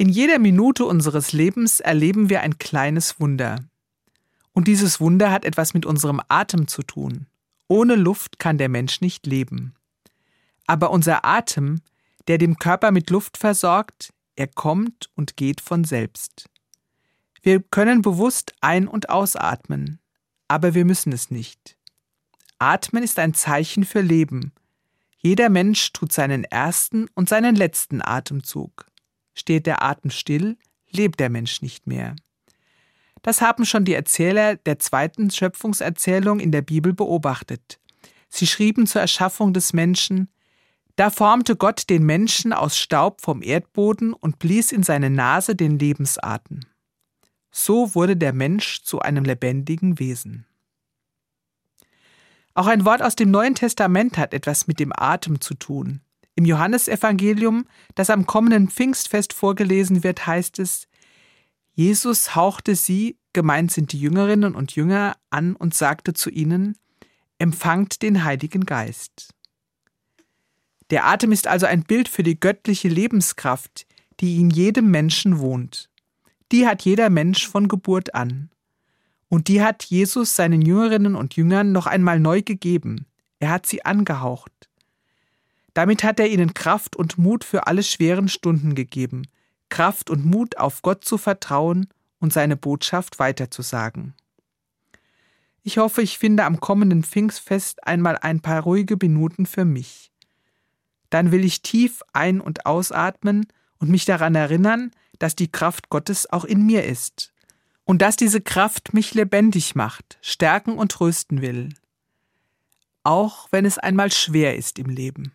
In jeder Minute unseres Lebens erleben wir ein kleines Wunder. Und dieses Wunder hat etwas mit unserem Atem zu tun. Ohne Luft kann der Mensch nicht leben. Aber unser Atem, der dem Körper mit Luft versorgt, er kommt und geht von selbst. Wir können bewusst ein- und ausatmen, aber wir müssen es nicht. Atmen ist ein Zeichen für Leben. Jeder Mensch tut seinen ersten und seinen letzten Atemzug. Steht der Atem still, lebt der Mensch nicht mehr. Das haben schon die Erzähler der zweiten Schöpfungserzählung in der Bibel beobachtet. Sie schrieben zur Erschaffung des Menschen, da formte Gott den Menschen aus Staub vom Erdboden und blies in seine Nase den Lebensatem. So wurde der Mensch zu einem lebendigen Wesen. Auch ein Wort aus dem Neuen Testament hat etwas mit dem Atem zu tun. Im Johannesevangelium, das am kommenden Pfingstfest vorgelesen wird, heißt es, Jesus hauchte sie, gemeint sind die Jüngerinnen und Jünger, an und sagte zu ihnen, Empfangt den Heiligen Geist. Der Atem ist also ein Bild für die göttliche Lebenskraft, die in jedem Menschen wohnt. Die hat jeder Mensch von Geburt an. Und die hat Jesus seinen Jüngerinnen und Jüngern noch einmal neu gegeben. Er hat sie angehaucht. Damit hat er ihnen Kraft und Mut für alle schweren Stunden gegeben, Kraft und Mut auf Gott zu vertrauen und seine Botschaft weiterzusagen. Ich hoffe, ich finde am kommenden Pfingstfest einmal ein paar ruhige Minuten für mich. Dann will ich tief ein- und ausatmen und mich daran erinnern, dass die Kraft Gottes auch in mir ist und dass diese Kraft mich lebendig macht, stärken und trösten will, auch wenn es einmal schwer ist im Leben.